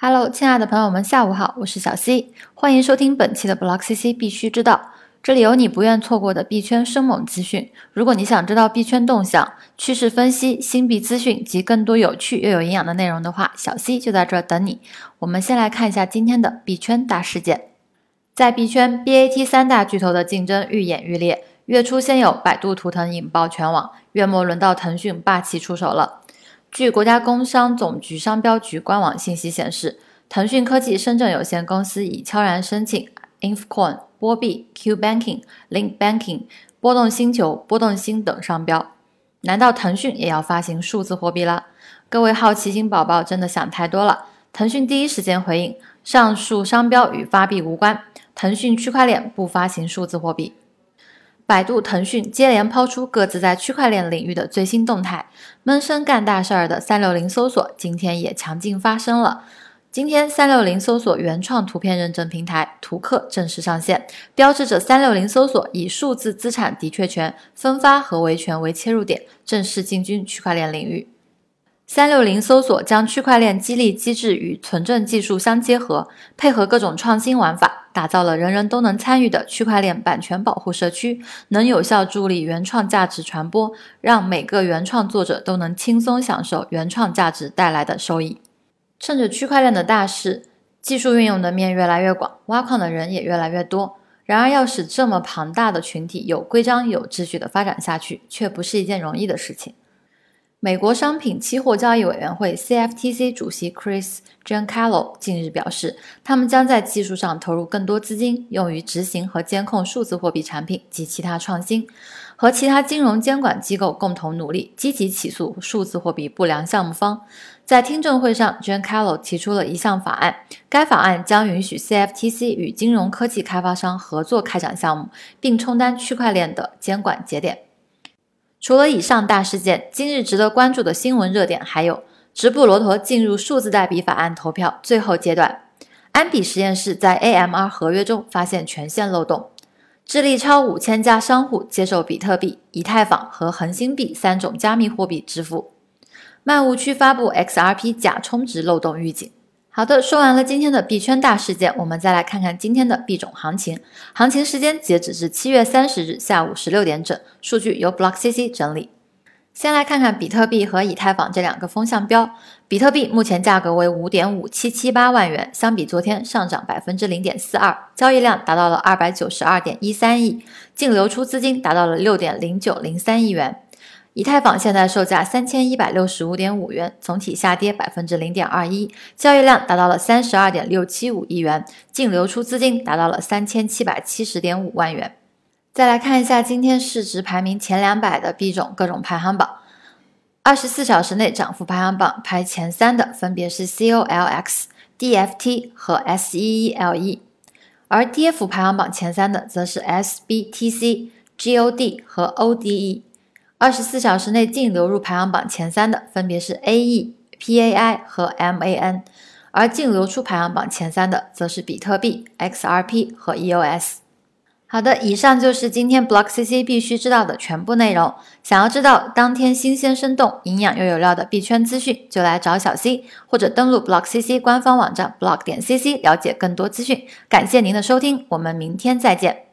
Hello，亲爱的朋友们，下午好，我是小 C，欢迎收听本期的 Block CC 必须知道，这里有你不愿错过的币圈生猛资讯。如果你想知道币圈动向、趋势分析、新币资讯及更多有趣又有营养的内容的话，小 C 就在这儿等你。我们先来看一下今天的币圈大事件。在币圈，BAT 三大巨头的竞争愈演愈烈。月初先有百度图腾引爆全网，月末轮到腾讯霸气出手了。据国家工商总局商标局官网信息显示，腾讯科技深圳有限公司已悄然申请 Infcoin、波币、Q Banking、Link Banking、波动星球、波动星等商标。难道腾讯也要发行数字货币了？各位好奇心宝宝真的想太多了。腾讯第一时间回应，上述商标与发币无关，腾讯区块链不发行数字货币。百度、腾讯接连抛出各自在区块链领域的最新动态，闷声干大事儿的三六零搜索今天也强劲发声了。今天，三六零搜索原创图片认证平台图客正式上线，标志着三六零搜索以数字资产的确权分发和维权为切入点，正式进军区块链领域。三六零搜索将区块链激励机制与存证技术相结合，配合各种创新玩法。打造了人人都能参与的区块链版权保护社区，能有效助力原创价值传播，让每个原创作者都能轻松享受原创价值带来的收益。趁着区块链的大势，技术运用的面越来越广，挖矿的人也越来越多。然而，要使这么庞大的群体有规章有秩序的发展下去，却不是一件容易的事情。美国商品期货交易委员会 （CFTC） 主席 Chris Giancarlo 近日表示，他们将在技术上投入更多资金，用于执行和监控数字货币产品及其他创新，和其他金融监管机构共同努力，积极起诉数字货币不良项目方。在听证会上，Giancarlo 提出了一项法案，该法案将允许 CFTC 与金融科技开发商合作开展项目，并充当区块链的监管节点。除了以上大事件，今日值得关注的新闻热点还有：直布罗陀进入数字代币法案投票最后阶段；安比实验室在 AMR 合约中发现权限漏洞；智利超五千家商户接受比特币、以太坊和恒星币三种加密货币支付；漫物区发布 XRP 假充值漏洞预警。好的，说完了今天的币圈大事件，我们再来看看今天的币种行情。行情时间截止至七月三十日下午十六点整，数据由 BlockCC 整理。先来看看比特币和以太坊这两个风向标。比特币目前价格为五点五七七八万元，相比昨天上涨百分之零点四二，交易量达到了二百九十二点一三亿，净流出资金达到了六点零九零三亿元。以太坊现在售价三千一百六十五点五元，总体下跌百分之零点二一，交易量达到了三十二点六七五亿元，净流出资金达到了三千七百七十点五万元。再来看一下今天市值排名前两百的币种各种排行榜，二十四小时内涨幅排行榜排前三的分别是 COLX、DFT 和 SEELE，而跌幅排行榜前三的则是 SBTC、GOD 和 ODE。二十四小时内净流入排行榜前三的分别是 AE、PAI 和 MAN，而净流出排行榜前三的则是比特币、XRP 和 EOS。好的，以上就是今天 Block CC 必须知道的全部内容。想要知道当天新鲜、生动、营养又有料的币圈资讯，就来找小 C，或者登录 Block CC 官方网站 block 点 CC 了解更多资讯。感谢您的收听，我们明天再见。